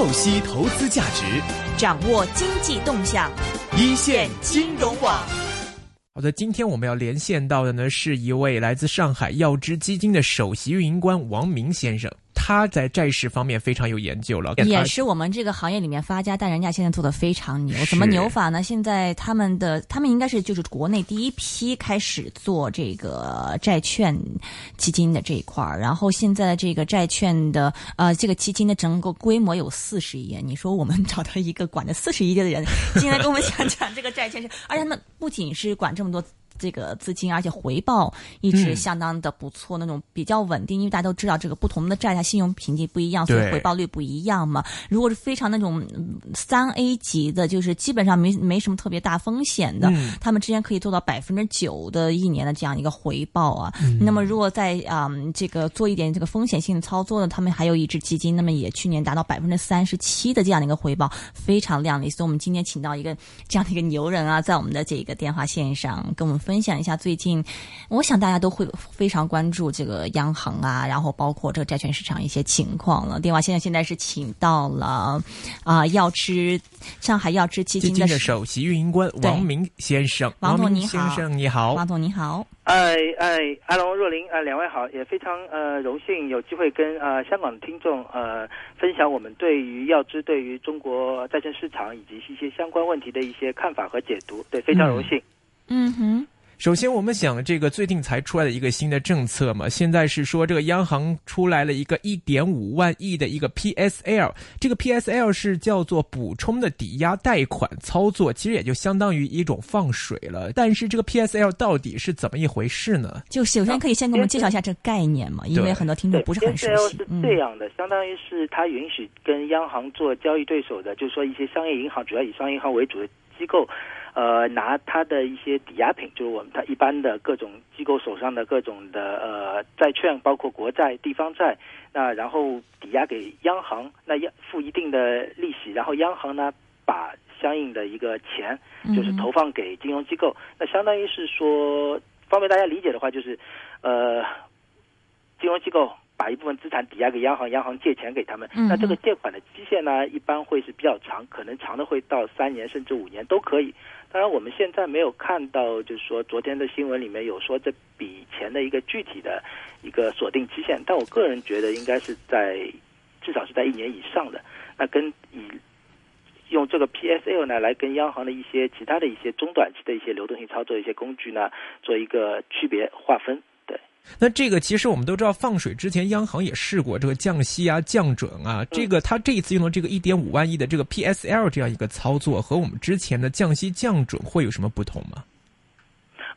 透析投资价值，掌握经济动向，一线金融网。好的，今天我们要连线到的呢，是一位来自上海耀之基金的首席运营官王明先生。他在债市方面非常有研究了，也是我们这个行业里面发家，但人家现在做的非常牛。怎么牛法呢？现在他们的他们应该是就是国内第一批开始做这个债券基金的这一块儿，然后现在这个债券的呃这个基金的整个规模有四十亿。你说我们找到一个管着四十亿的人 进来跟我们讲讲这个债券是，而且他们不仅是管这么多。这个资金，而且回报一直相当的不错，那种比较稳定。因为大家都知道，这个不同的债它信用评级不一样，所以回报率不一样嘛。如果是非常那种三 A 级的，就是基本上没没什么特别大风险的，他们之间可以做到百分之九的一年的这样一个回报啊。那么如果在啊这个做一点这个风险性的操作呢，他们还有一只基金，那么也去年达到百分之三十七的这样的一个回报，非常靓丽。所以我们今天请到一个这样的一个牛人啊，在我们的这个电话线上跟我们。分享一下最近，我想大家都会非常关注这个央行啊，然后包括这个债券市场一些情况了。电话现在现在是请到了啊，药知上海药知基金的首席运营官王明先生。王总你好，先生你好，王总你好。哎哎，阿龙若琳啊，两位好，也非常呃荣幸有机会跟呃香港的听众呃分享我们对于药知对于中国债券市场以及一些相关问题的一些看法和解读。对，非常荣幸。嗯哼。首先，我们想这个最近才出来的一个新的政策嘛，现在是说这个央行出来了一个一点五万亿的一个 PSL，这个 PSL 是叫做补充的抵押贷款操作，其实也就相当于一种放水了。但是这个 PSL 到底是怎么一回事呢？就首先可以先给我们介绍一下这个概念嘛，因为很多听众不是很熟悉。是这样的，相当于是它允许跟央行做交易对手的，就是说一些商业银行，主要以商业银行为主的机构。呃，拿它的一些抵押品，就是我们它一般的各种机构手上的各种的呃债券，包括国债、地方债，那然后抵押给央行，那要付一定的利息，然后央行呢把相应的一个钱就是投放给金融机构，那相当于是说方便大家理解的话，就是呃金融机构。把一部分资产抵押给央行，央行借钱给他们。那这个借款的期限呢，一般会是比较长，可能长的会到三年甚至五年都可以。当然，我们现在没有看到，就是说昨天的新闻里面有说这笔钱的一个具体的一个锁定期限，但我个人觉得应该是在至少是在一年以上的。那跟以用这个 PSL 呢来跟央行的一些其他的一些中短期的一些流动性操作一些工具呢做一个区别划分。那这个其实我们都知道，放水之前央行也试过这个降息啊、降准啊。这个他这一次用的这个一点五万亿的这个 PSL 这样一个操作，和我们之前的降息降准会有什么不同吗？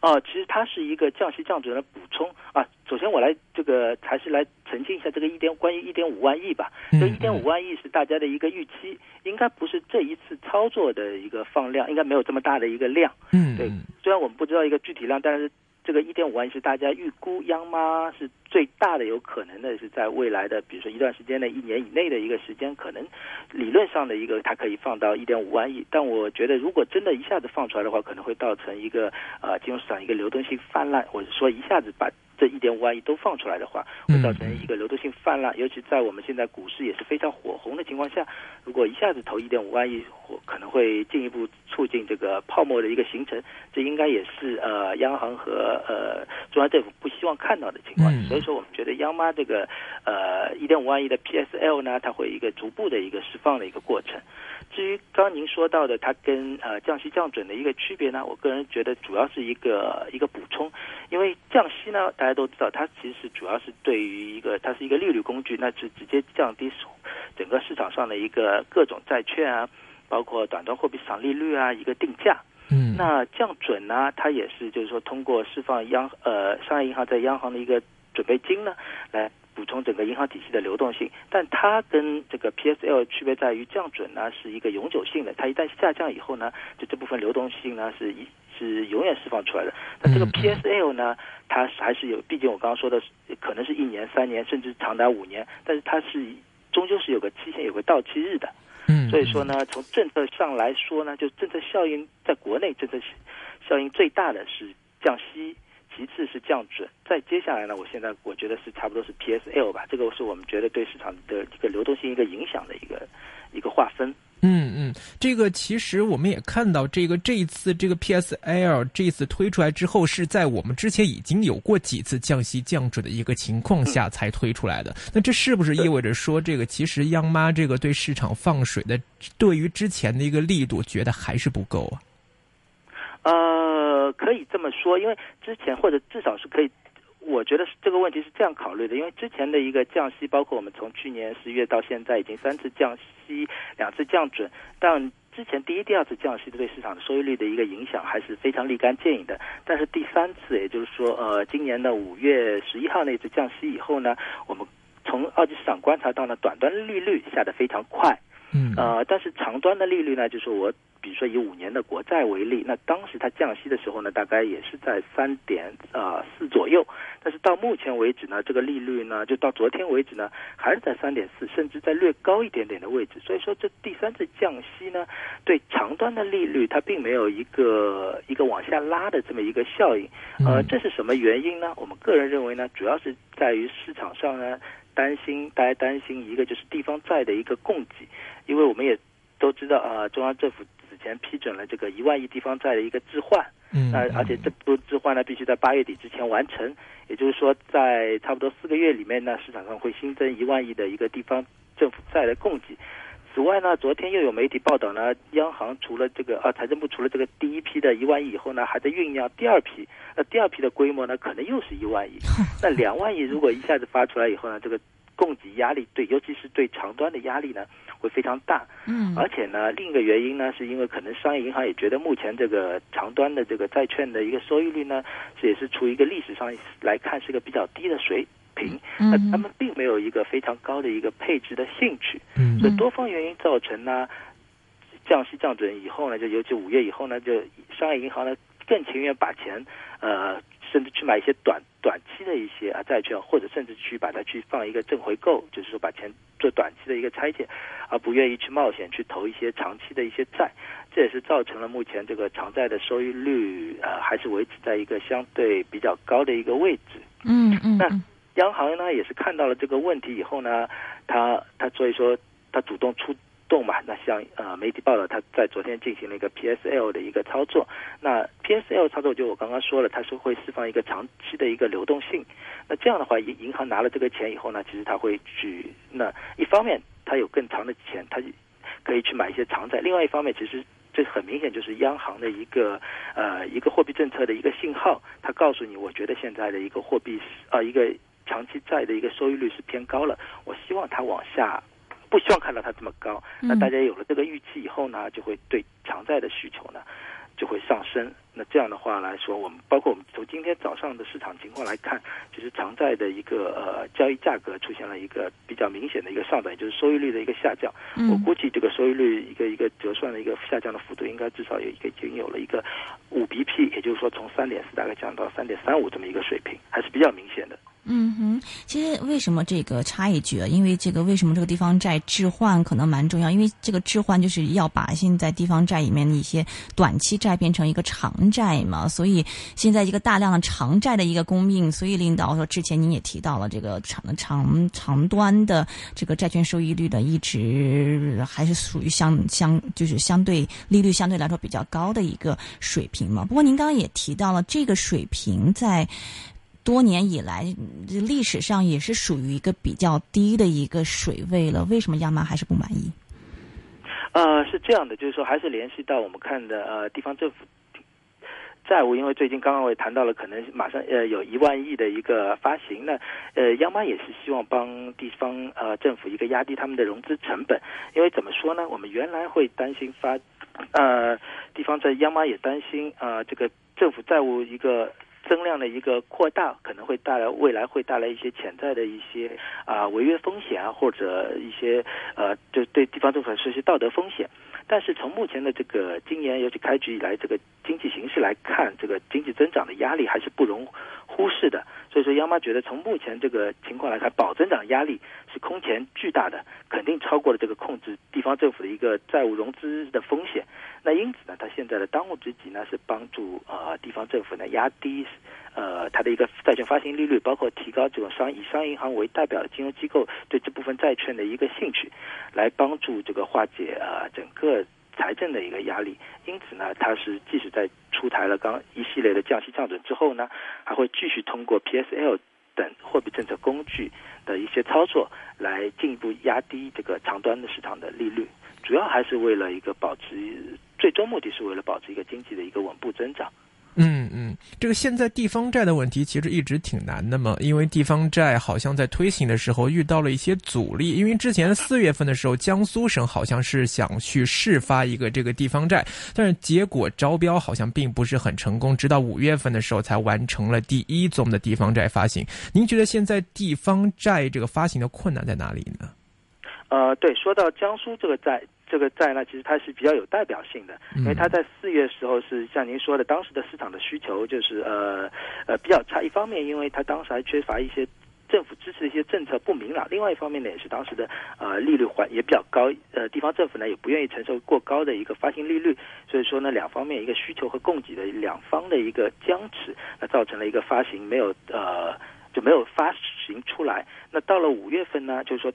哦，其实它是一个降息降准的补充啊。首先我来这个还是来澄清一下这个一点关于一点五万亿吧。这一点五万亿是大家的一个预期，应该不是这一次操作的一个放量，应该没有这么大的一个量。嗯，对。虽然我们不知道一个具体量，但是。这个一点五万亿是大家预估央妈是最大的有可能的，是在未来的比如说一段时间内一年以内的一个时间，可能理论上的一个它可以放到一点五万亿。但我觉得如果真的一下子放出来的话，可能会造成一个呃金融市场一个流动性泛滥，或者说一下子把。这一点五万亿都放出来的话，会造成一个流动性泛滥，尤其在我们现在股市也是非常火红的情况下，如果一下子投一点五万亿，可能会进一步促进这个泡沫的一个形成，这应该也是呃央行和呃中央政府不希望看到的情况。所以说，我们觉得央妈这个呃一点五万亿的 PSL 呢，它会一个逐步的一个释放的一个过程。至于刚刚您说到的，它跟呃降息降准的一个区别呢，我个人觉得主要是一个一个补充，因为降息呢，大家都知道，它其实主要是对于一个它是一个利率工具，那是直接降低整个市场上的一个各种债券啊，包括短端货币市场利率啊一个定价。嗯，那降准呢，它也是就是说通过释放央呃商业银行在央行的一个准备金呢来。补充整个银行体系的流动性，但它跟这个 PSL 区别在于降准呢是一个永久性的，它一旦下降以后呢，就这部分流动性呢是一是永远释放出来的。那这个 PSL 呢，它还是有，毕竟我刚刚说的可能是一年、三年，甚至长达五年，但是它是终究是有个期限、有个到期日的。嗯，所以说呢，从政策上来说呢，就政策效应在国内政策效应最大的是降息。其次是降准，再接下来呢，我现在我觉得是差不多是 PSL 吧，这个是我们觉得对市场的一个流动性一个影响的一个一个划分。嗯嗯，这个其实我们也看到，这个这一次这个 PSL 这一次推出来之后，是在我们之前已经有过几次降息降准的一个情况下才推出来的。那这是不是意味着说，这个其实央妈这个对市场放水的，对于之前的一个力度，觉得还是不够啊？呃，可以这么说，因为之前或者至少是可以。我觉得这个问题是这样考虑的，因为之前的一个降息，包括我们从去年十一月到现在已经三次降息，两次降准，但之前第一、第二次降息对市场的收益率的一个影响还是非常立竿见影的。但是第三次，也就是说，呃，今年的五月十一号那次降息以后呢，我们从二级市场观察到呢，短端利率下的非常快。嗯，呃，但是长端的利率呢，就是我比如说以五年的国债为例，那当时它降息的时候呢，大概也是在三点啊四左右，但是到目前为止呢，这个利率呢，就到昨天为止呢，还是在三点四，甚至在略高一点点的位置。所以说，这第三次降息呢，对长端的利率它并没有一个一个往下拉的这么一个效应。呃，这是什么原因呢？我们个人认为呢，主要是在于市场上呢。担心，大家担心一个就是地方债的一个供给，因为我们也都知道啊，中央政府此前批准了这个一万亿地方债的一个置换，嗯，那而且这部置换呢必须在八月底之前完成，也就是说在差不多四个月里面呢，市场上会新增一万亿的一个地方政府债的供给。此外呢，昨天又有媒体报道呢，央行除了这个啊，财政部除了这个第一批的一万亿以后呢，还在酝酿第二批。那第二批的规模呢，可能又是一万亿。那两万亿如果一下子发出来以后呢，这个供给压力对，尤其是对长端的压力呢，会非常大。嗯，而且呢，另一个原因呢，是因为可能商业银行也觉得目前这个长端的这个债券的一个收益率呢，是也是处于一个历史上来看是一个比较低的水。平，那他们并没有一个非常高的一个配置的兴趣，所以多方原因造成呢，降息降准以后呢，就尤其五月以后呢，就商业银行呢更情愿把钱，呃，甚至去买一些短短期的一些啊债券，或者甚至去把它去放一个正回购，就是说把钱做短期的一个拆借，而不愿意去冒险去投一些长期的一些债，这也是造成了目前这个长债的收益率呃还是维持在一个相对比较高的一个位置。嗯嗯，那。央行呢也是看到了这个问题以后呢，他他所以说他主动出动嘛。那像呃媒体报道，他在昨天进行了一个 PSL 的一个操作。那 PSL 操作就我刚刚说了，它是会释放一个长期的一个流动性。那这样的话，银银行拿了这个钱以后呢，其实他会去那一方面，他有更长的钱，他可以去买一些长债；另外一方面，其实这很明显就是央行的一个呃一个货币政策的一个信号。它告诉你，我觉得现在的一个货币啊一个。长期债的一个收益率是偏高了，我希望它往下，不希望看到它这么高。那大家有了这个预期以后呢，就会对长债的需求呢就会上升。那这样的话来说，我们包括我们从今天早上的市场情况来看，就是长债的一个呃交易价格出现了一个比较明显的一个上涨，也就是收益率的一个下降。我估计这个收益率一个一个折算的一个下降的幅度，应该至少有一个已经有了一个五 BP，也就是说从三点四大概降到三点三五这么一个水平，还是比较明显的。嗯哼，其实为什么这个插一句啊？因为这个为什么这个地方债置换可能蛮重要？因为这个置换就是要把现在地方债里面的一些短期债变成一个长债嘛，所以现在一个大量的长债的一个供应，所以领导说之前您也提到了这个长长长端的这个债券收益率的一直还是属于相相就是相对利率相对来说比较高的一个水平嘛。不过您刚刚也提到了这个水平在。多年以来，历史上也是属于一个比较低的一个水位了。为什么央妈还是不满意？呃，是这样的，就是说还是联系到我们看的呃地方政府债务，因为最近刚刚我也谈到了，可能马上呃有一万亿的一个发行呢。呃，央妈也是希望帮地方呃政府一个压低他们的融资成本，因为怎么说呢？我们原来会担心发呃地方债，央妈也担心啊这个政府债务一个。增量的一个扩大可能会带来未来会带来一些潜在的一些啊违约风险啊，或者一些呃就对地方政府实施道德风险。但是从目前的这个今年尤其开局以来这个经济形势来看，这个经济增长的压力还是不容忽视的。所以说，央妈觉得从目前这个情况来看，保增长压力是空前巨大的，肯定超过了这个控制地方政府的一个债务融资的风险。那因此呢，他现在的当务之急呢是帮助呃地方政府呢压低呃它的一个债券发行利率，包括提高这种商以商业银行为代表的金融机构对这部分债券的一个兴趣，来帮助这个化解呃整个。财政的一个压力，因此呢，它是即使在出台了刚一系列的降息降准之后呢，还会继续通过 PSL 等货币政策工具的一些操作，来进一步压低这个长端的市场的利率，主要还是为了一个保持，最终目的是为了保持一个经济的一个稳步增长。嗯嗯，这个现在地方债的问题其实一直挺难的嘛，因为地方债好像在推行的时候遇到了一些阻力，因为之前四月份的时候，江苏省好像是想去试发一个这个地方债，但是结果招标好像并不是很成功，直到五月份的时候才完成了第一宗的地方债发行。您觉得现在地方债这个发行的困难在哪里呢？呃，对，说到江苏这个债。这个债呢，其实它是比较有代表性的，因为它在四月时候是像您说的，当时的市场的需求就是呃呃比较差。一方面，因为它当时还缺乏一些政府支持的一些政策不明朗；另外一方面呢，也是当时的呃利率环也比较高，呃地方政府呢也不愿意承受过高的一个发行利率，所以说呢，两方面一个需求和供给的两方的一个僵持，那造成了一个发行没有呃就没有发行出来。那到了五月份呢，就是说。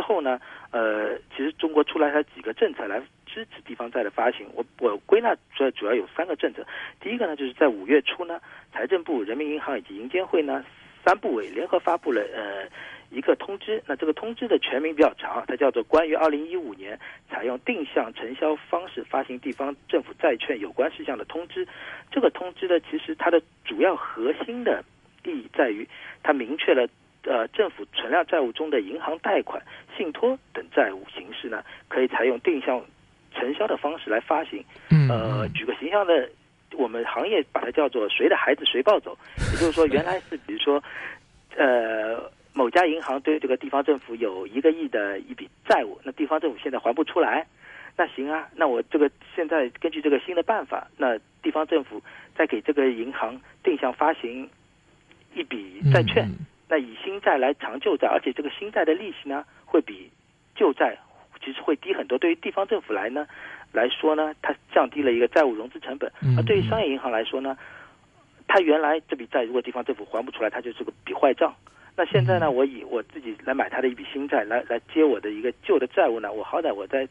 之后呢，呃，其实中国出来了几个政策来支持地方债的发行。我我归纳出来主要有三个政策。第一个呢，就是在五月初呢，财政部、人民银行以及银监会呢三部委联合发布了呃一个通知。那这个通知的全名比较长，它叫做《关于二零一五年采用定向承销方式发行地方政府债券有关事项的通知》。这个通知呢，其实它的主要核心的意义在于，它明确了。呃，政府存量债务中的银行贷款、信托等债务形式呢，可以采用定向承销的方式来发行。呃，举个形象的，我们行业把它叫做“谁的孩子谁抱走”。也就是说，原来是比如说，呃，某家银行对这个地方政府有一个亿的一笔债务，那地方政府现在还不出来，那行啊，那我这个现在根据这个新的办法，那地方政府再给这个银行定向发行一笔债券。那以新债来偿旧债，而且这个新债的利息呢，会比旧债其实会低很多。对于地方政府来呢来说呢，它降低了一个债务融资成本；而对于商业银行来说呢，它原来这笔债如果地方政府还不出来，它就是个笔坏账。那现在呢，我以我自己来买它的一笔新债，来来接我的一个旧的债务呢，我好歹我在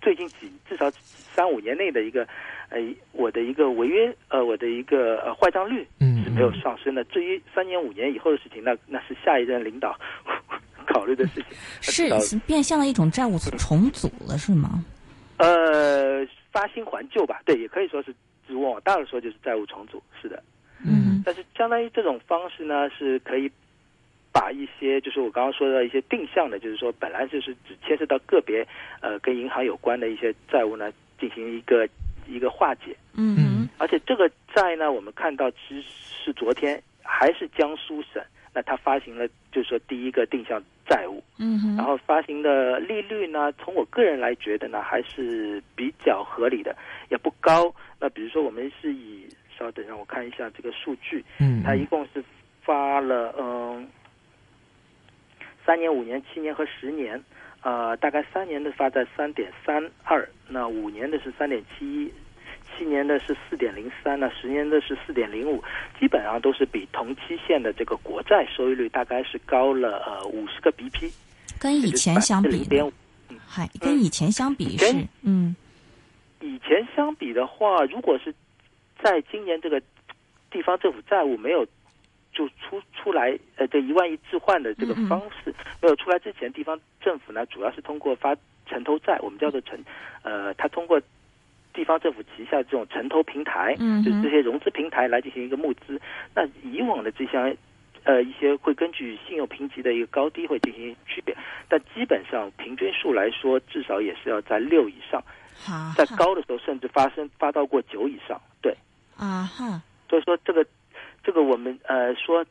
最近几至少三五年内的一个呃我的一个违约呃我的一个呃坏账率。没有上升的。至于三年五年以后的事情，那那是下一任领导 考虑的事情。是变相的一种债务重组了，是吗？呃，发新还旧吧，对，也可以说是，往大了说就是债务重组，是的。嗯。但是相当于这种方式呢，是可以把一些，就是我刚刚说的一些定向的，就是说本来就是只牵涉到个别呃跟银行有关的一些债务呢，进行一个一个化解。嗯。而且这个债呢，我们看到其实。是昨天还是江苏省？那他发行了，就是说第一个定向债务，嗯，然后发行的利率呢，从我个人来觉得呢，还是比较合理的，也不高。那比如说我们是以，稍等让我看一下这个数据，嗯，它一共是发了，嗯，三年、五年、七年和十年，呃，大概三年的发在三点三二，那五年的是三点七一。七年的是四点零三呢，十年的是四点零五，基本上都是比同期限的这个国债收益率大概是高了呃五十个 BP，跟以前相比，零点五，嗨，跟以前相比是嗯，以前相比的话，如果是在今年这个地方政府债务没有就出出来呃这一万亿置换的这个方式没有出来之前，地方政府呢主要是通过发城投债，我们叫做城呃，它通过。地方政府旗下这种城投平台，嗯，就是这些融资平台来进行一个募资。那以往的这项，呃，一些会根据信用评级的一个高低会进行区别，但基本上平均数来说，至少也是要在六以上。在高的时候，甚至发生发到过九以上。对，啊哈。所以说这个，这个我们呃说，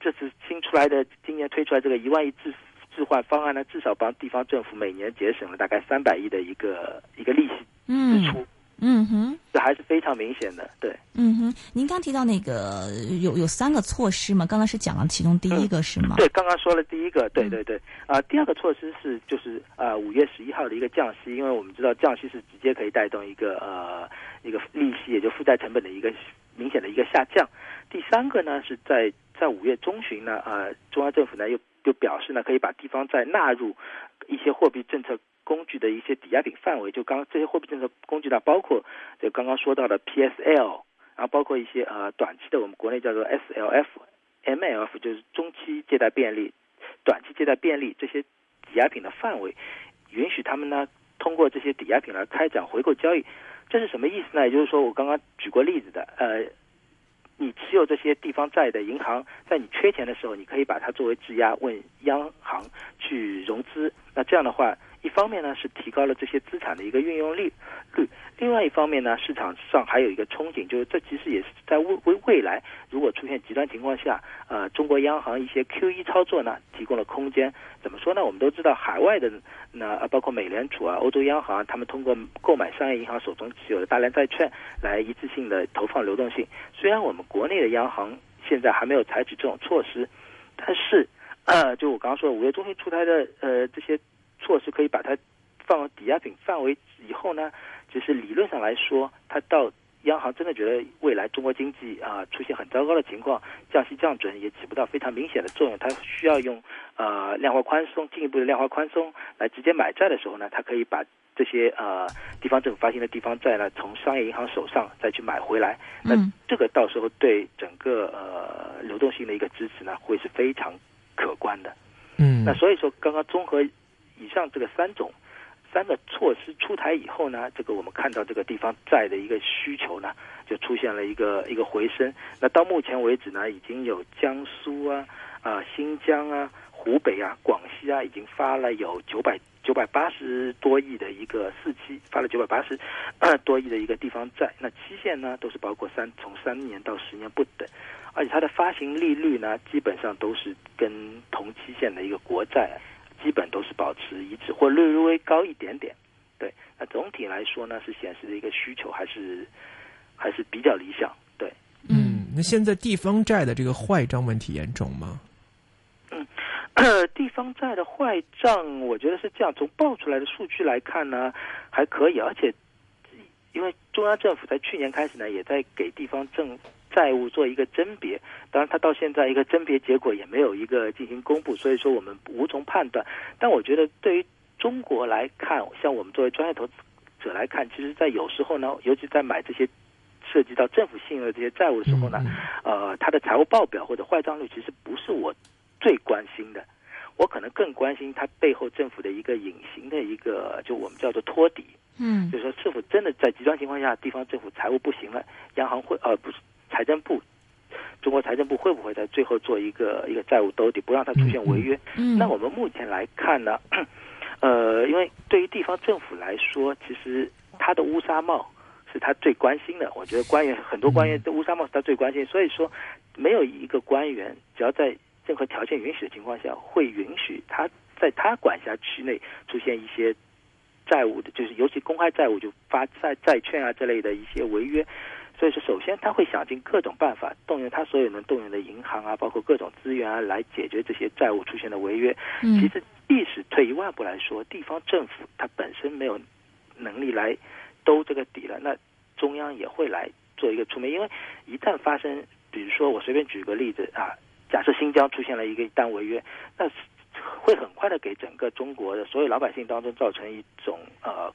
这次新出来的今年推出来这个一万亿置置换方案呢，至少帮地方政府每年节省了大概三百亿的一个一个利息。嗯支出，嗯哼。这还是非常明显的。对，嗯哼，您刚提到那个有有三个措施嘛？刚刚是讲了其中第一个是吗？对，刚刚说了第一个，对嗯对对，啊、第二个措施是就是啊五月十一号的一个降息，因为我们知道降息是直接可以带动一个呃一个利息，也就负债成本的一个明显的一个下降。第三个呢是在在五月中旬呢，呃，中央政府呢又又表示呢可以把地方债纳入一些货币政策工具的一些抵押品范围，就刚这些货币政策工具呢，包括就刚刚说到的 PSL，然后包括一些呃短期的我们国内叫做 SLF、MLF，就是中期借贷便利、短期借贷便利这些抵押品的范围，允许他们呢通过这些抵押品来开展回购交易。这是什么意思呢？也就是说，我刚刚举过例子的，呃，你持有这些地方债的银行，在你缺钱的时候，你可以把它作为质押，问央行去融资。那这样的话，一方面呢是提高了这些资产的一个运用率率，另外一方面呢，市场上还有一个憧憬，就是这其实也是在未未未来，如果出现极端情况下，呃，中国央行一些 QE 操作呢，提供了空间。怎么说呢？我们都知道，海外的那包括美联储啊、欧洲央行，他们通过购买商业银行手中持有的大量债券来一次性的投放流动性。虽然我们国内的央行现在还没有采取这种措施，但是呃，就我刚刚说的五月中旬出台的呃这些措施，可以把它放到抵押品范围以后呢，就是理论上来说，它到央行真的觉得未来中国经济啊、出现很糟糕的情况，降息降准也起不到非常明显的作用，它需要用呃量化宽松进一步的量化宽松来直接买债的时候呢，它可以把这些呃地方政府发行的地方债呢，从商业银行手上再去买回来，那嗯。这个到时候对整个呃流动性的一个支持呢，会是非常可观的。嗯。那所以说，刚刚综合以上这个三种三个措施出台以后呢，这个我们看到这个地方债的一个需求呢，就出现了一个一个回升。那到目前为止呢，已经有江苏啊、啊、新疆啊、湖北啊、广西啊，已经发了有九百九百八十多亿的一个四期，发了九百八十 多亿的一个地方债。那期限呢，都是包括三从三年到十年不等。而且它的发行利率呢，基本上都是跟同期限的一个国债，基本都是保持一致或略微高一点点。对，那总体来说呢，是显示的一个需求还是还是比较理想。对，嗯，那现在地方债的这个坏账问题严重吗？嗯 地方债的坏账，我觉得是这样，从报出来的数据来看呢，还可以，而且因为中央政府在去年开始呢，也在给地方政债务做一个甄别，当然，它到现在一个甄别结果也没有一个进行公布，所以说我们无从判断。但我觉得对于中国来看，像我们作为专业投资者来看，其实，在有时候呢，尤其在买这些涉及到政府信用的这些债务的时候呢，嗯呃，它的财务报表或者坏账率其实不是我最关心的，我可能更关心它背后政府的一个隐形的一个，就我们叫做托底，嗯。就是说是否真的在极端情况下，地方政府财务不行了，央行会呃不是财政部，中国财政部会不会在最后做一个一个债务兜底，不让它出现违约？嗯，那我们目前来看呢，呃，因为对于地方政府来说，其实它的乌纱帽是他最关心的。我觉得官员很多官员的乌纱帽是他最关心，所以说没有一个官员只要在任何条件允许的情况下，会允许他在他管辖区内出现一些债务的，就是尤其公开债务就发债债券啊这类的一些违约。所以说，首先他会想尽各种办法，动用他所有能动用的银行啊，包括各种资源啊，来解决这些债务出现的违约。嗯其实，即使退一万步来说，地方政府它本身没有能力来兜这个底了，那中央也会来做一个出面，因为一旦发生，比如说我随便举个例子啊，假设新疆出现了一个一单违约，那会很快的给整个中国的所有老百姓当中造成一种呃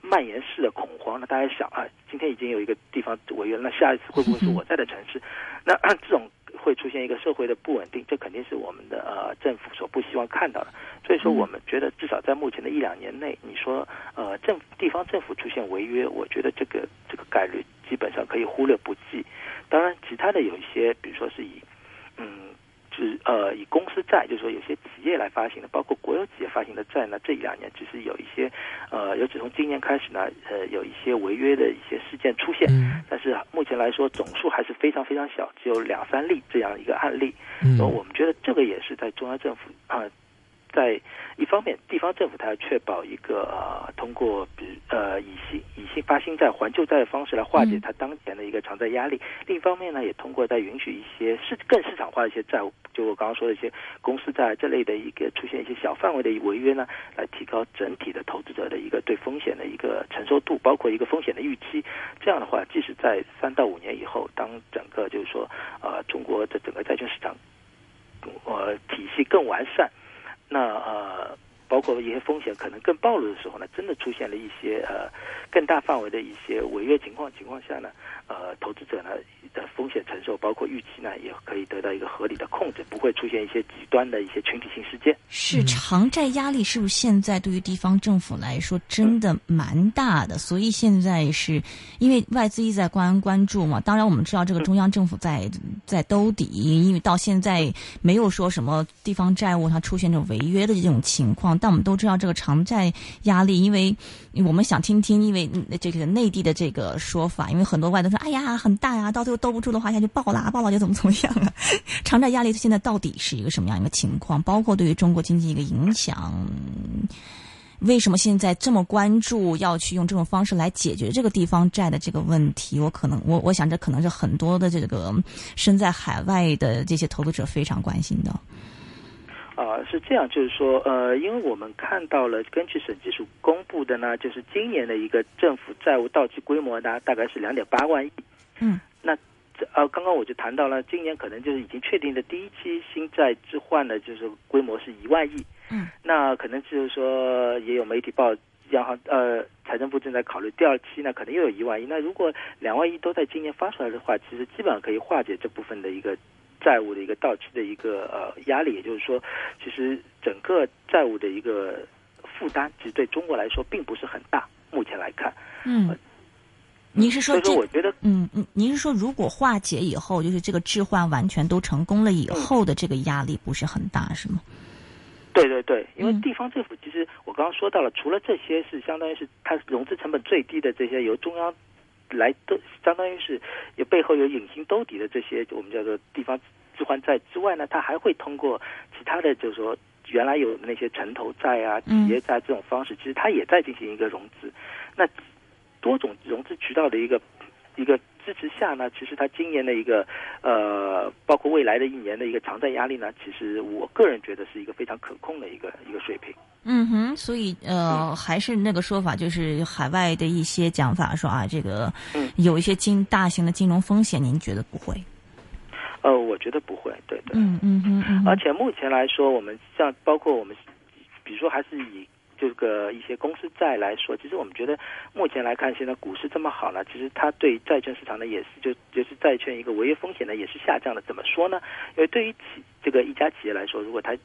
蔓延式的恐慌。那大家想啊，今天已经有一个地方违约，那下一次会不会是我在的城市？那 这种会出现一个社会的不稳定，这肯定是我们的呃政府所不希望看到的。所以说，我们觉得至少在目前的一两年内，你说呃政地方政府出现违约，我觉得这个这个概率基本上可以忽略不计。当然，其他的有一些，比如说是以嗯。是呃，以公司债，就是说有些企业来发行的，包括国有企业发行的债呢，这一两年其实有一些，呃，尤其从今年开始呢，呃，有一些违约的一些事件出现，嗯但是目前来说总数还是非常非常小，只有两三例这样一个案例。我们觉得这个也是在中央政府啊、在一方面，地方政府它要确保一个呃通过比呃以新以新发新债还旧债的方式来化解它当前的一个偿债压力；另一方面呢，也通过在允许一些市更市场化的一些债务，就我刚刚说的一些公司债这类的一个出现一些小范围的违约呢，来提高整体的投资者的一个对风险的一个承受度，包括一个风险的预期。这样的话，即使在三到五年以后，当整个就是说呃中国的整个债券市场呃体系更完善。那呃，包括一些风险可能更暴露的时候呢，真的出现了一些呃更大范围的一些违约情况情况下呢，呃，投资者呢的风险承受，包括预期呢，也可以得到一个合理的控制，不会出现一些极端的一些群体性事件。是偿债压力是不是现在对于地方政府来说真的蛮大的？所以现在是因为外资一直在关关注嘛。当然我们知道这个中央政府在在兜底，因为到现在没有说什么地方债务它出现这种违约的这种情况。但我们都知道这个偿债压力，因为我们想听听，因为这个内地的这个说法，因为很多外资哎呀很大呀，到最后兜不住的话，下就爆啦，爆了就怎么怎么样啊？偿债压力现在到底是一个什么样一个情况？包括对于中国经济一个影响，为什么现在这么关注要去用这种方式来解决这个地方债的这个问题？我可能我我想这可能是很多的这个身在海外的这些投资者非常关心的。啊，是这样，就是说，呃，因为我们看到了，根据审计署公布的呢，就是今年的一个政府债务到期规模呢，大概是两点八万亿。嗯，那这呃，刚刚我就谈到了，今年可能就是已经确定的第一期新债置换呢，就是规模是一万亿。嗯，那可能就是说，也有媒体报，央行呃，财政部正在考虑第二期呢，可能又有一万亿。那如果两万亿都在今年发出来的话，其实基本上可以化解这部分的一个。债务的一个到期的一个呃压力，也就是说，其实整个债务的一个负担，其实对中国来说并不是很大。目前来看，嗯，您是说，所以说我觉得，嗯嗯，您是说，如果化解以后，就是这个置换完全都成功了以后的这个压力不是很大，是吗？对对对，因为地方政府其实我刚刚说到了，除了这些是相当于是它融资成本最低的这些由中央。来都相当于是有背后有隐形兜底的这些我们叫做地方置换债之外呢，它还会通过其他的就是说原来有那些城投债啊、企业债这种方式，其实它也在进行一个融资。那多种融资渠道的一个一个支持下呢，其实它今年的一个呃，包括未来的一年的一个偿债压力呢，其实我个人觉得是一个非常可控的一个一个水平。嗯哼，所以呃，还是那个说法，就是海外的一些讲法说啊，这个有一些金大型的金融风险，您觉得不会？呃，我觉得不会，对对。嗯嗯嗯。而且目前来说，我们像包括我们，比如说还是以这个一些公司债来说，其实我们觉得目前来看，现在股市这么好呢，其实它对债券市场呢也是就就是债券一个违约风险呢也是下降的。怎么说呢？因为对于企这个一家企业来说，如果它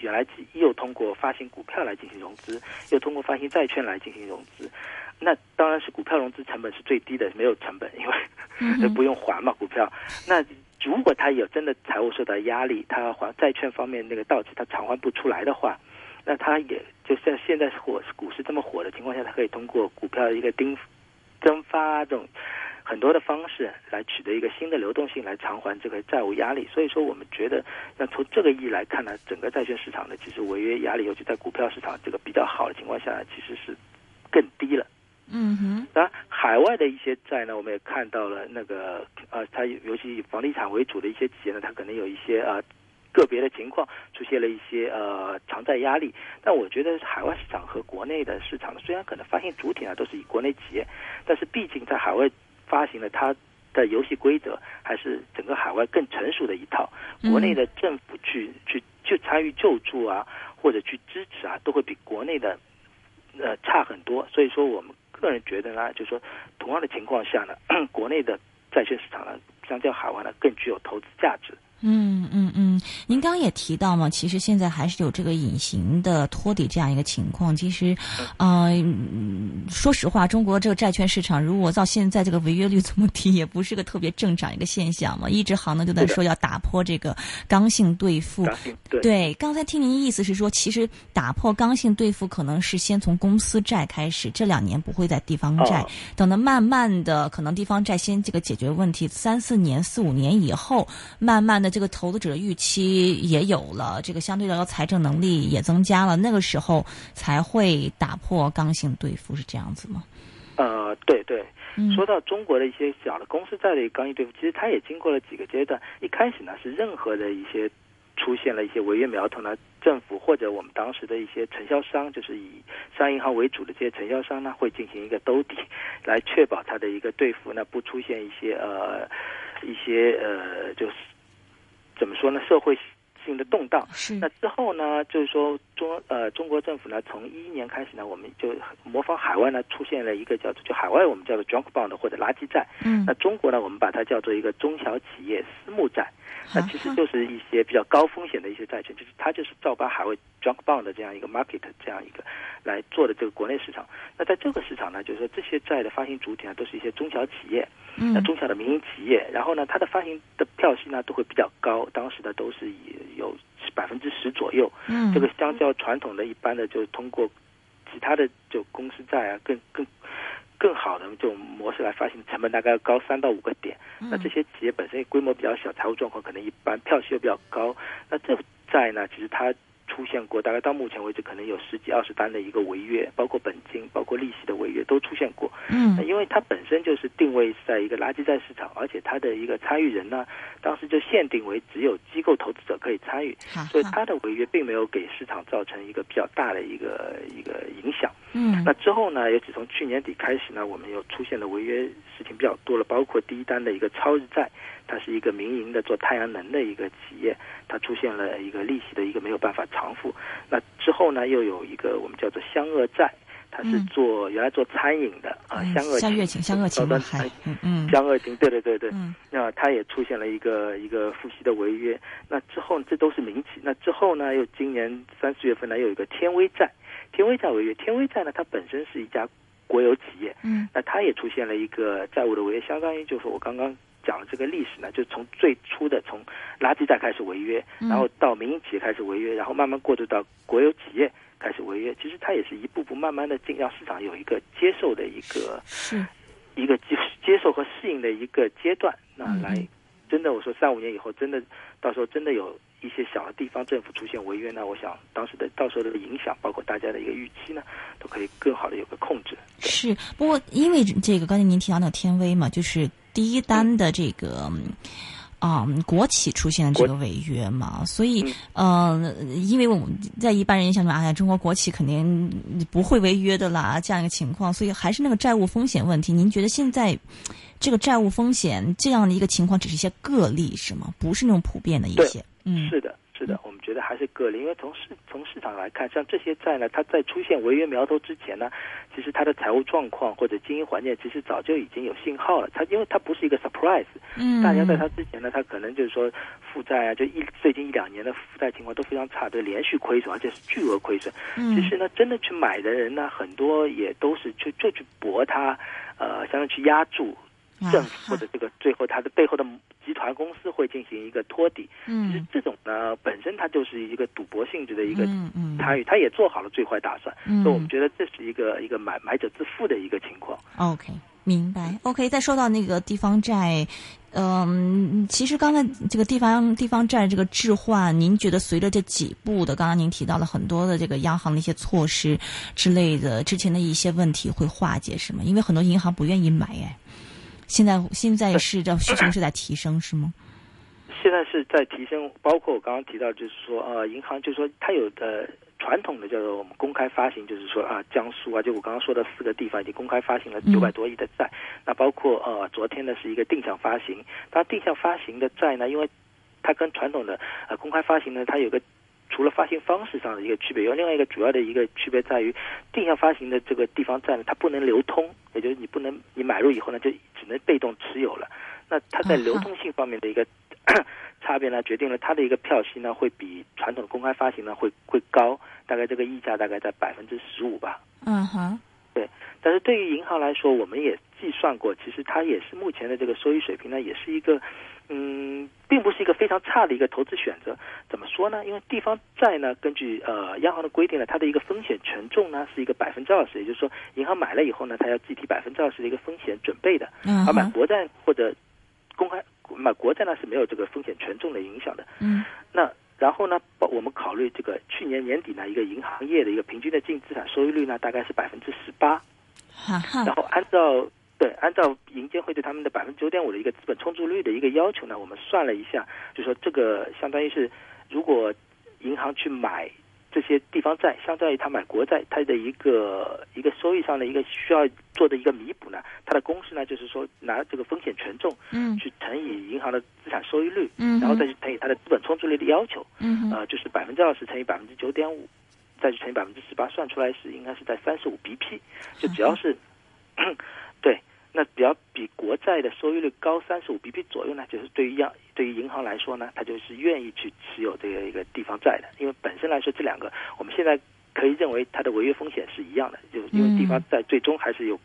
原来又通过发行股票来进行融资，又通过发行债券来进行融资，那当然是股票融资成本是最低的，没有成本，因为 不用还嘛股票。那如果他有真的财务受到压力，他还债券方面那个到期他偿还不出来的话，那它也就像现在火股市这么火的情况下，它可以通过股票的一个盯增发这种。很多的方式来取得一个新的流动性，来偿还这个债务压力。所以说，我们觉得，那从这个意义来看呢，整个债券市场呢，其实违约压力，尤其在股票市场这个比较好的情况下，其实是更低了。嗯哼。当然，海外的一些债呢，我们也看到了那个呃，它尤其以房地产为主的一些企业呢，它可能有一些呃个别的情况出现了一些呃偿债压力。但我觉得海外市场和国内的市场虽然可能发行主体呢都是以国内企业，但是毕竟在海外。发行的它的游戏规则，还是整个海外更成熟的一套。国内的政府去去去参与救助啊，或者去支持啊，都会比国内的呃差很多。所以说，我们个人觉得呢，就是说同样的情况下呢，国内的债券市场呢，相较海外呢，更具有投资价值。嗯嗯嗯，您刚刚也提到嘛，其实现在还是有这个隐形的托底这样一个情况。其实，呃，说实话，中国这个债券市场如果到现在这个违约率这么低，也不是个特别正常一个现象嘛。一直行呢就在说要打破这个刚性兑付。对，刚才听您意思是说，其实打破刚性兑付可能是先从公司债开始，这两年不会在地方债，等到慢慢的可能地方债先这个解决问题，三四年、四五年以后，慢慢的。的这个投资者的预期也有了，这个相对来说财政能力也增加了，那个时候才会打破刚性兑付，是这样子吗？呃，对对。嗯说到中国的一些小的公司债的刚性兑付，其实它也经过了几个阶段。一开始呢是任何的一些出现了一些违约苗头呢，政府或者我们当时的一些承销商，就是以商业银行为主的这些承销商呢，会进行一个兜底，来确保它的一个兑付呢不出现一些呃一些呃就是怎么说呢社会性的动荡。是。那之后呢，就是说中呃中国政府呢，从一一年开始呢，我们就模仿海外呢出现了一个叫做就海外我们叫做 junk bond 或者垃圾债，嗯。那中国呢，我们把它叫做一个中小企业私募债，那其实啊就是一些比较高风险的一些债券，就是它就是照搬海外 junk bond 的这样一个 market 这样一个来做的这个国内市场。那在这个市场呢，就是说这些债的发行主体呢，都是一些中小企业，那嗯中小的民营企业，然后呢，它的发行的票息呢都会比较高，当时的都是以有百分之十左右。嗯这个相较传统的一般的，就是通过其他的就公司债啊，更更更好的这种模式来发行，成本大概要高三到五个点。嗯那这些企业本身规模比较小，财务状况可能一般，票息又比较高。那这债呢，其实它出现过，大概到目前为止可能有十几二十单的一个违约，包括本金、包括利息的违约都出现过。嗯那因为它本身就是定位在一个垃圾债市场，而且它的一个参与人呢，当时就限定为只有机构投资者可以参与，所以它的违约并没有给市场造成一个比较大的一个一个影响。嗯那之后呢，尤其从去年底开始呢，我们又出现了违约事情比较多了，包括第一单的一个超日债，它是一个民营的做太阳能的一个企业，它出现了一个利息的一个没有办法偿付。那之后呢，又有一个我们叫做湘鄂债，它是嗯做、原来做餐饮的啊，嗯湘鄂湘粤情湘鄂情嘛还高端餐嗯嗯湘鄂情，对对对对，嗯那它也出现了一个一个付息的违约。那之后这都是民企。那之后呢，又今年三四月份呢，又有一个天威债，天威债违约。天威债呢，它本身是一家国有企业，嗯那它也出现了一个债务的违约，相当于就是我刚刚讲的这个历史呢，就从最初的从垃圾债开始违约，嗯然后到民营企业开始违约，然后慢慢过渡到国有企业开始违约。其实它也是一步步慢慢的进，让市场有一个接受的一个是一个接接受和适应的一个阶段。那嗯来真的，我说三五年以后，真的到时候真的有一些小的地方政府出现违约呢，我想当时的到时候的影响，包括大家的一个预期呢，都可以更好的有个控制。是，不过因为这个刚才您提到那个天威嘛，就是第一单的这个。啊、国企出现了这个违约嘛，所以，呃，因为我们在一般人印象中，哎呀，中国国企肯定不会违约的啦，这样一个情况，所以还是那个债务风险问题。您觉得现在这个债务风险这样的一个情况，只是一些个例是吗？不是那种普遍的一些？嗯，是的，是的，我们觉得还是个例，因为从市从市场来看，像这些债呢，它在出现违约苗头之前呢，其实它的财务状况或者经营环境其实早就已经有信号了。它因为它不是一个 surprise，嗯，大家在它之前呢，它可能就是说负债啊，就一最近一两年的负债情况都非常差，就连续亏损，而且是巨额亏损。嗯其实呢，真的去买的人呢，很多也都是就就去搏它，呃，相当于去压住政府或者这个最后它的背后的集团公司会进行一个托底。嗯其实嗯这种呢，本身它就是一个赌博性质的一个嗯嗯参与，它也做好了最坏打算，嗯所以我们觉得这是一个一个买买者自负的一个情况。OK，明白。OK，再说到那个地方债，嗯，其实刚才这个地方地方债这个置换，您觉得随着这几步的，刚刚您提到了很多的这个央行的一些措施之类的，之前的一些问题会化解是吗？因为很多银行不愿意买哎，现在现在是 这需求是在提升是吗？现在是在提升，包括我刚刚提到，就是说，呃，银行就是说它有的传统的叫做我们公开发行，就是说啊，江苏啊，就我刚刚说的四个地方已经公开发行了嗯九百多亿的债。那包括呃，昨天呢是一个定向发行，它定向发行的债呢，因为它跟传统的呃公开发行呢，它有个除了发行方式上的一个区别，有另外一个主要的一个区别在于，定向发行的这个地方债呢，它不能流通，也就是你不能你买入以后呢，就只能被动持有了。那它在流通性方面的一个差别呢，决定了它的一个票息呢，会比传统的公开发行呢会会高，大概这个溢价大概在百分之十五吧。嗯哼，对但是对于银行来说，我们也计算过，其实它也是目前的这个收益水平呢，也是一个，嗯，并不是一个非常差的一个投资选择。怎么说呢？因为地方债呢，根据呃央行的规定呢，它的一个风险权重呢是一个百分之二十，也就是说，银行买了以后呢，它要计提百分之二十的一个风险准备的。嗯而买，国债或者公开买国债呢是没有这个风险权重的影响的。嗯那然后呢，包我们考虑这个去年年底呢，一个银行业的一个平均的净资产收益率呢，大概是百分之十八。然后按照对按照银监会对他们的百分之九点五的一个资本充足率的一个要求呢，我们算了一下，就说这个相当于是如果银行去买这些地方债，相当于他买国债，它的一个一个收益上的一个需要做的一个弥补呢，它的公式呢就是说拿这个风险权重嗯去乘以银行的资产收益率，嗯然后再去乘以它的资本充足率的要求，嗯哼呃，就是百分之二十乘以百分之九点五，再去乘以百分之十八，算出来是应该是在三十五 BP，就只要是，对，那只要比国债的收益率高三十五 BP 左右呢，就是对于央对于银行来说呢，它就是愿意去持有这个一个地方债的，因为本身来说这两个我们现在可以认为它的违约风险是一样的，就因为地方债最终还是由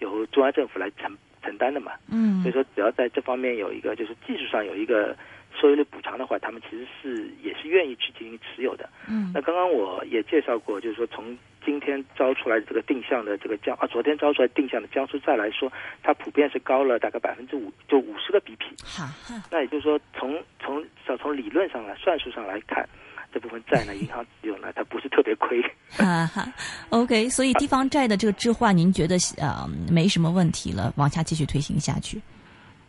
由中央政府来承承担的嘛，嗯所以说只要在这方面有一个就是技术上有一个收益率补偿的话，他们其实是也是愿意去进行持有的。嗯那刚刚我也介绍过，就是说从今天招出来的这个定向的这个江啊，昨天招出来定向的江苏债来说，它普遍是高了大概百分之五，就五十个 BP。哈哈那也就是说从，从从从理论上来、算术上来看，这部分债呢，银行持有呢，它不是特别亏。哈哈，OK，所以地方债的这个置换，您觉得呃没什么问题了，往下继续推行下去？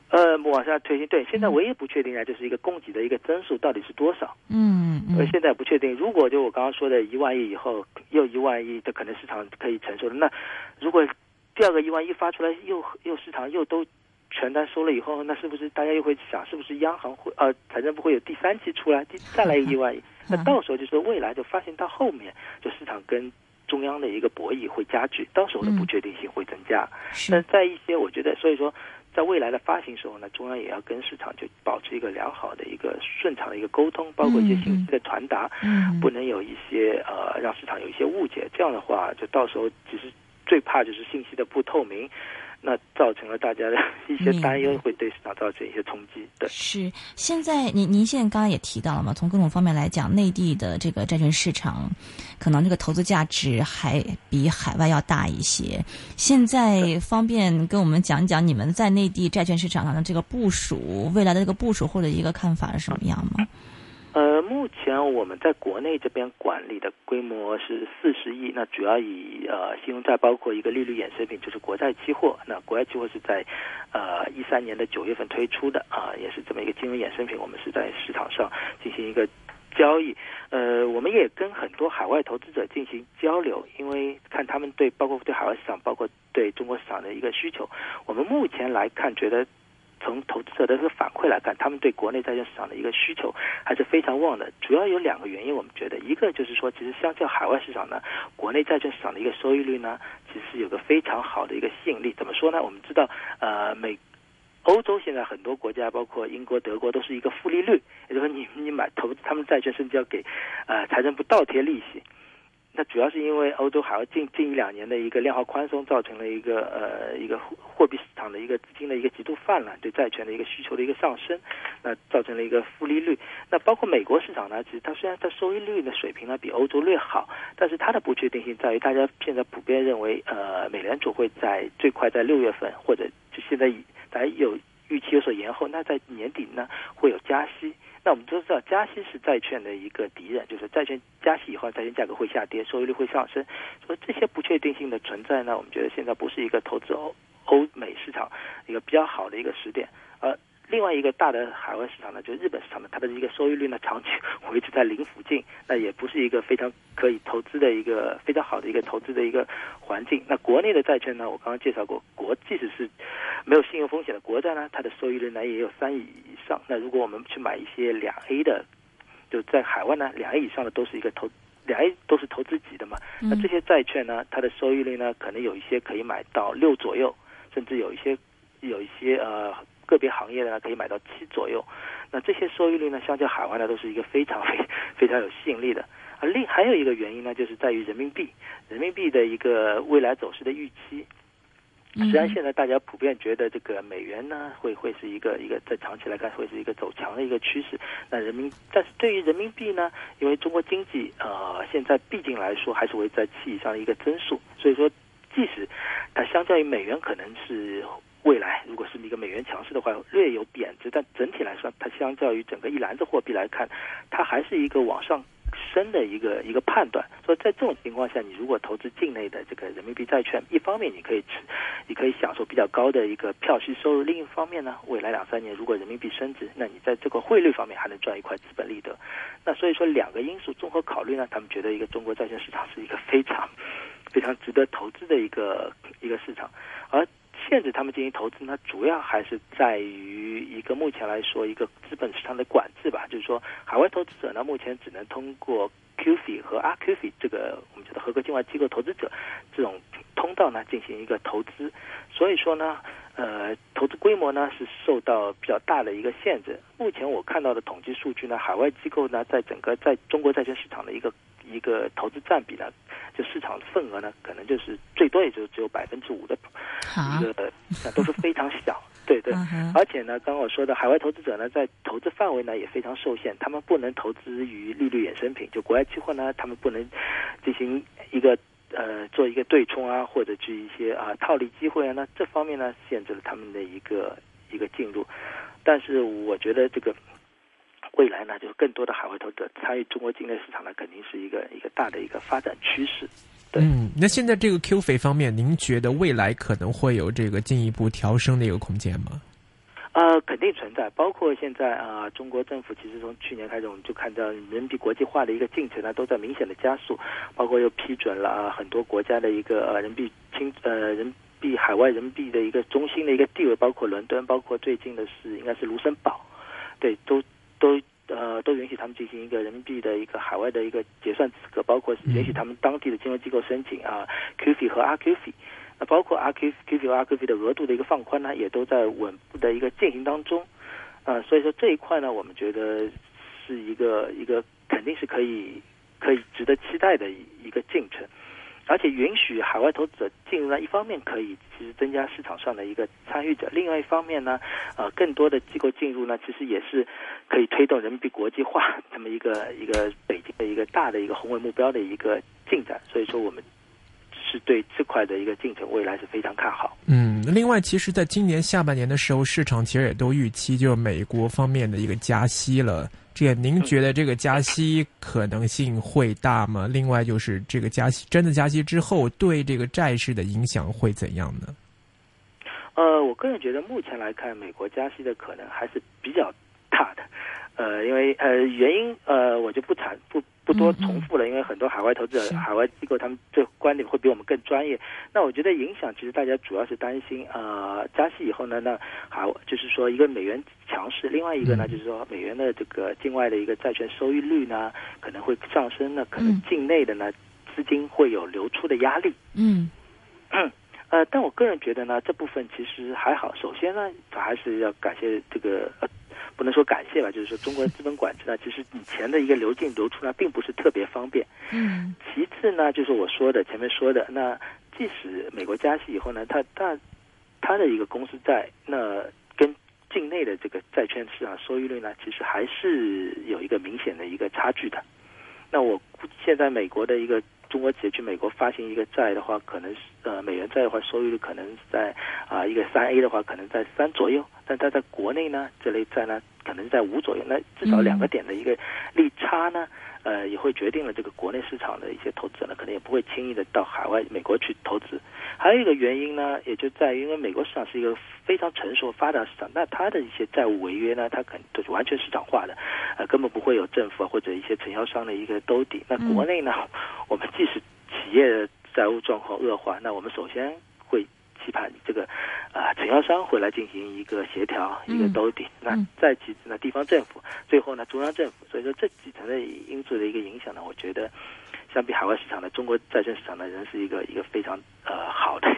呃，往下推进，对，现在唯一不确定的就是一个供给的一个增速到底是多少。嗯嗯呃现在不确定。如果就我刚刚说的一万亿以后又一万亿，这可能市场可以承受的。那如果第二个一万亿发出来，又又市场又都全单收了以后，那是不是大家又会想，是不是央行会呃财政部会有第三期出来，第再来一万亿？那到时候就是未来就发现到后面，就市场跟中央的一个博弈会加剧，到时候的不确定性会增加。但是在一些我觉得，所以说。在未来的发行时候呢，中央也要跟市场就保持一个良好的一个顺畅的一个沟通，包括一些信息的传达，嗯不能有一些呃让市场有一些误解。这样的话，就到时候其实最怕就是信息的不透明，那造成了大家的一些担忧，会对市场造成一些冲击。对，是，现在您您现在刚刚也提到了嘛，从各种方面来讲，内地的这个债券市场，可能这个投资价值还比海外要大一些。现在方便跟我们讲一讲你们在内地债券市场上的这个部署，未来的这个部署或者一个看法是什么样吗？呃，目前我们在国内这边管理的规模是四十亿，那主要以呃信用债包括一个利率衍生品，就是国债期货。那国债期货是在呃一三年的九月份推出的啊，也是这么一个金融衍生品，我们是在市场上进行一个交易。呃，我们也跟很多海外投资者进行交流，因为看他们对包括对海外市场，包括对中国市场的一个需求。我们目前来看，觉得从投资者的这个反馈来看，他们对国内债券市场的一个需求还是非常旺的。主要有两个原因，我们觉得，一个就是说，其实相较海外市场呢，国内债券市场的一个收益率呢，其实有个非常好的一个吸引力。怎么说呢？我们知道，呃，美。欧洲现在很多国家，包括英国、德国，都是一个负利率，也就是说你，你买投资他们债券，甚至要给，呃，财政部倒贴利息。那主要是因为欧洲海外近近一两年的一个量化宽松，造成了一个呃一个货币市场的一个资金的一个极度泛滥，对债券的一个需求的一个上升，那造成了一个负利率。那包括美国市场呢，其实它虽然它收益率的水平呢比欧洲略好，但是它的不确定性在于，大家现在普遍认为，呃，美联储会在最快在六月份或者就现在大家有预期有所延后，那在年底呢会有加息。那我们都知道，加息是债券的一个敌人，就是债券加息以后，债券价格会下跌，收益率会上升。所以这些不确定性的存在呢，我们觉得现在不是一个投资欧欧美市场一个比较好的一个时点。呃，另外一个大的海外市场呢，就是日本市场呢，它的一个收益率呢长期维持在零附近，那也不是一个非常可以投资的一个非常好的一个投资的一个环境。那国内的债券呢，我刚刚介绍过，国即使是没有信用风险的国债呢，它的收益率呢也有三亿以上。那如果我们去买一些两 A 的，就在海外呢，两 A 以上的都是一个投，两 A 都是投资级的嘛。那这些债券呢，它的收益率呢，可能有一些可以买到六左右，甚至有一些有一些呃个别行业的呢可以买到七左右。那这些收益率呢，相较海外呢，都是一个非常非 非常有吸引力的。啊，另还有一个原因呢，就是在于人民币，人民币的一个未来走势的预期。虽然现在大家普遍觉得这个美元呢会会是一个一个在长期来看会是一个走强的一个趋势，那人民但是对于人民币呢，因为中国经济呃现在毕竟来说还是维持在七以上的一个增速，所以说即使它相较于美元可能是未来如果是一个美元强势的话略有贬值，但整体来说，它相较于整个一篮子货币来看，它还是一个往上。升的一个一个判断，所以在这种情况下，你如果投资境内的这个人民币债券，一方面你可以吃，你可以享受比较高的一个票息收入；另一方面呢，未来两三年如果人民币升值，那你在这个汇率方面还能赚一块资本利得。那所以说两个因素综合考虑呢，他们觉得一个中国债券市场是一个非常非常值得投资的一个一个市场，而。限制他们进行投资呢，主要还是在于一个目前来说一个资本市场的管制吧，就是说海外投资者呢，目前只能通过 QF 和 RQF 这个我们叫做合格境外机构投资者这种通道呢进行一个投资，所以说呢，呃，投资规模呢是受到比较大的一个限制。目前我看到的统计数据呢，海外机构呢在整个在中国债券市场的一个一个投资占比呢。就市场份额呢，可能就是最多也就只有百分之五的一个，那都是非常小。对对，而且呢，刚刚我说的海外投资者呢，在投资范围呢也非常受限，他们不能投资于利率衍生品，就国外期货呢，他们不能进行一个呃做一个对冲啊，或者去一些啊套利机会啊，那这方面呢限制了他们的一个一个进入。但是我觉得这个。未来呢，就是更多的海外投资者参与中国境内市场呢，肯定是一个一个大的一个发展趋势。嗯，那现在这个 Q 费方面，您觉得未来可能会有这个进一步调升的一个空间吗？呃，肯定存在。包括现在啊，中国政府其实从去年开始，我们就看到人民币国际化的一个进程呢，都在明显的加速。包括又批准了啊，很多国家的一个呃人民币清呃人民币海外人民币的一个中心的一个地位，包括伦敦，包括最近的是应该是卢森堡，对，都。都呃都允许他们进行一个人民币的一个海外的一个结算资格，包括允许他们当地的金融机构申请啊 QF 和 RQF，那包括 RQF、QF 和 RQF 的额度的一个放宽呢，也都在稳步的一个进行当中，啊，所以说这一块呢，我们觉得是一个一个肯定是可以可以值得期待的一个进程。而且允许海外投资者进入呢，一方面可以其实增加市场上的一个参与者，另外一方面呢，呃，更多的机构进入呢，其实也是可以推动人民币国际化这么一个一个北京的一个大的一个宏伟目标的一个进展。所以说，我们是对这块的一个进程未来是非常看好。嗯，另外，其实在今年下半年的时候，市场其实也都预期就美国方面的一个加息了。这个您觉得这个加息可能性会大吗？另外就是这个加息真的加息之后，对这个债市的影响会怎样呢？呃，我个人觉得目前来看，美国加息的可能还是比较大的。呃，因为呃原因呃我就不阐不不多重复了，因为很多海外投资者、海外机构他们这观点会比我们更专业。那我觉得影响其实大家主要是担心啊加息以后呢，那还就是说一个美元强势，另外一个呢就是说美元的这个境外的一个债券收益率呢可能会上升呢，可能境内的呢资金会有流出的压力。嗯嗯 呃，但我个人觉得呢这部分其实还好。首先呢，还是要感谢这个。不能说感谢吧，就是说中国资本管制呢，其实以前的一个流进流出呢，并不是特别方便。嗯。其次呢，就是我说的前面说的，那即使美国加息以后呢，它它它的一个公司债，那跟境内的这个债券市场收益率呢，其实还是有一个明显的一个差距的。那我估计现在美国的一个中国企业去美国发行一个债的话，可能是呃美元债的话，收益率可能在啊一个三 A 的话，可能在三左右。但它在国内呢，这类债呢，可能在五左右。那至少两个点的一个利差呢，呃，也会决定了这个国内市场的一些投资者呢，可能也不会轻易的到海外美国去投资。还有一个原因呢，也就在于，因为美国市场是一个非常成熟发达市场，那它的一些债务违约呢，它可能都是完全市场化的，呃，根本不会有政府啊或者一些承销商的一个兜底。那国内呢，我们即使企业债务状况恶化，那我们首先会。期盼这个啊，承销商会来进行一个协调，一个兜底。那再其次呢，地方政府，最后呢，中央政府。所以说这几层的因素的一个影响呢，我觉得相比海外市场呢中国债券市场呢，仍是一个一个非常呃好的。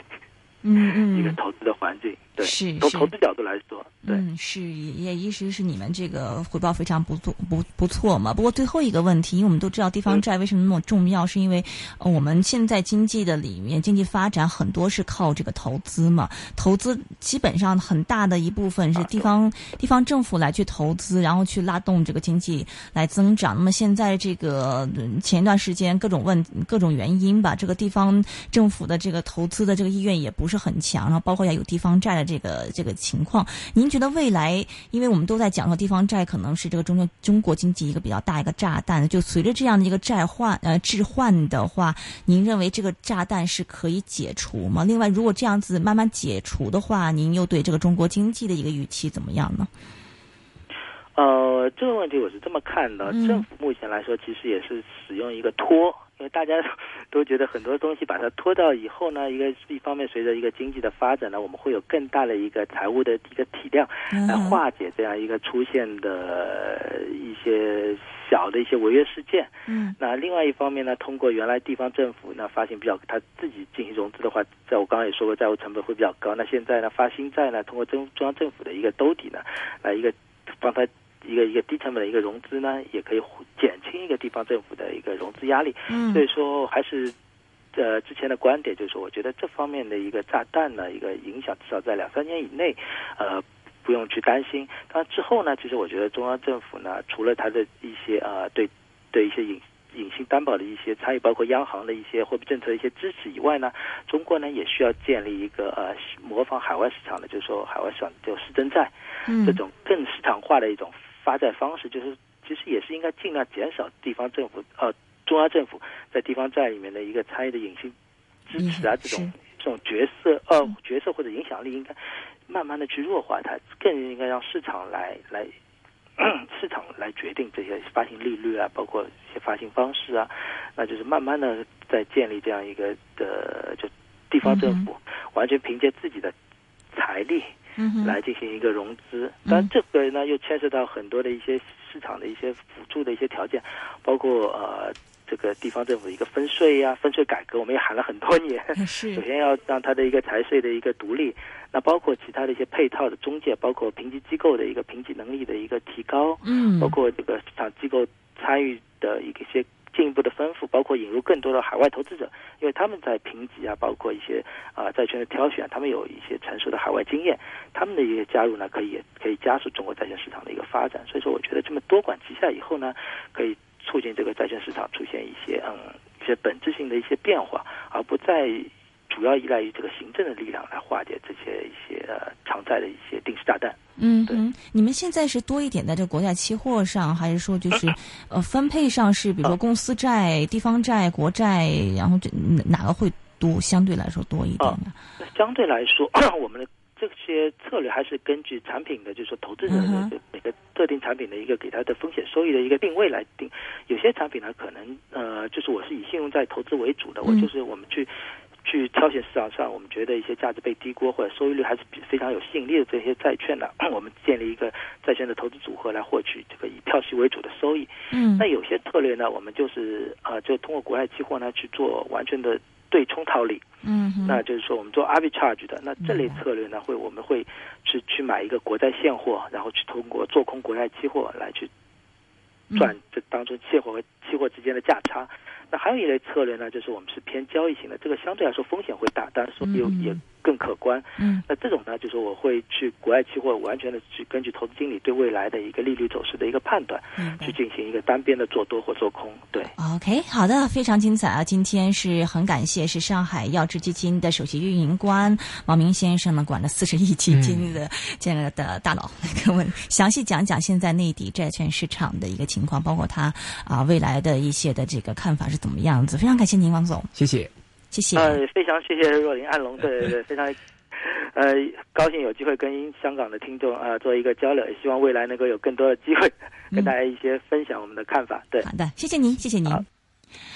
嗯嗯，一个投资的环境，对，是从投资角度来说，嗯，是也意思是你们这个回报非常不错，不不错嘛。不过最后一个问题，因为我们都知道地方债为什么那么重要，是因为我们现在经济的里面经济发展很多是靠这个投资嘛，投资基本上很大的一部分是地方地方政府来去投资，然后去拉动这个经济来增长。那么现在这个前一段时间各种问各种原因吧，这个地方政府的这个投资的这个意愿也不。是很强，然后包括也有地方债的这个这个情况。您觉得未来，因为我们都在讲说地方债可能是这个中中中国经济一个比较大一个炸弹，就随着这样的一个债换呃置换的话，您认为这个炸弹是可以解除吗？另外，如果这样子慢慢解除的话，您又对这个中国经济的一个预期怎么样呢？呃，这个问题我是这么看的，嗯政府目前来说其实也是使用一个拖，因为大家都觉得很多东西把它拖到以后呢，一个一方面随着一个经济的发展呢，我们会有更大的一个财务的一个体量来嗯化解这样一个出现的一些小的一些违约事件。嗯那另外一方面呢，通过原来地方政府那发行比较他自己进行融资的话，在我刚刚也说过，债务成本会比较高。那现在呢，发新债呢，通过中中央政府的一个兜底呢，来一个帮他一个一个低成本的一个融资呢，也可以减轻一个地方政府的一个融资压力。嗯所以说还是。呃，之前的观点就是说，我觉得这方面的一个炸弹呢，一个影响至少在两三年以内，呃，不用去担心。当然之后呢，其实我觉得中央政府呢，除了它的一些呃对对一些隐隐性担保的一些参与，包括央行的一些货币政策的一些支持以外呢，中国呢也需要建立一个呃模仿海外市场的，就是说海外市场就市政债嗯这种更市场化的一种发债方式，就是其实也是应该尽量减少地方政府呃中央政府在地方债里面的一个参与的隐性支持啊嗯这种这种角色呃嗯角色或者影响力应该慢慢的去弱化它，更应该让市场来来。市场来决定这些发行利率啊，包括一些发行方式啊，那就是慢慢的在建立这样一个的，就地方政府完全凭借自己的财力来进行一个融资。嗯当然，这个呢又牵涉到很多的一些市场的一些辅助的一些条件，包括呃这个地方政府一个分税呀、分税改革，我们也喊了很多年。是首先要让它的一个财税的一个独立，那包括其他的一些配套的中介，包括评级机构的一个评级能力的一个提高，嗯包括这个市场机构参与的一个些进一步的丰富，包括引入更多的海外投资者，因为他们在评级啊，包括一些啊、债券的挑选，他们有一些成熟的海外经验，他们的一个加入呢，可以可以加速中国债券市场的一个发展。所以说，我觉得这么多管齐下以后呢，可以促进这个债券市场出现一些嗯一些本质性的一些变化，而不再主要依赖于这个行政的力量来化解这些一些呃偿债的一些定时炸弹。对嗯对，你们现在是多一点在这个国债期货上，还是说就是呃 分配上是比如说公司债、地方债、国债，然后这哪个会多相对来说多一点呢？那相对来说，我们的这些策略还是根据产品的，就是说投资者的每个特定产品的一个给它的风险收益的一个定位来定。有些产品呢，可能呃，就是我是以信用债投资为主的，我嗯就是我们去。去挑选市场上我们觉得一些价值被低估或者收益率还是比非常有吸引力的这些债券呢，我们建立一个债券的投资组合来获取这个以票息为主的收益。嗯那有些策略呢，我们就是呃，就通过国债期货呢去做完全的对冲套利。嗯，那就是说我们做 arbitrage 的，那这类策略呢，会我们会去去买一个国债现货，然后去通过做空国债期货来去赚这当中期货和期货之间的价差。那还有一类策略呢，就是我们是偏交易型的，这个相对来说风险会大，但是说又嗯也更可观。嗯那这种呢，就是我会去国外期货完全的去根据投资经理对未来的一个利率走势的一个判断，嗯去进行一个单边的做多或做空。对，OK，好的，非常精彩啊！今天是很感谢是上海耀智基金的首席运营官王明先生呢，管了四十亿基金的这样的大佬来跟我们详细讲讲现在内地债券市场的一个情况，包括他啊未来的一些的这个看法是怎么样子。非常感谢您，王总，谢谢。谢谢。呃，非常谢谢若琳、安龙，对对对，非常呃高兴有机会跟香港的听众啊、呃做一个交流，也希望未来能够有更多的机会跟大家一些分享我们的看法。对。好的，谢谢您，谢谢您好。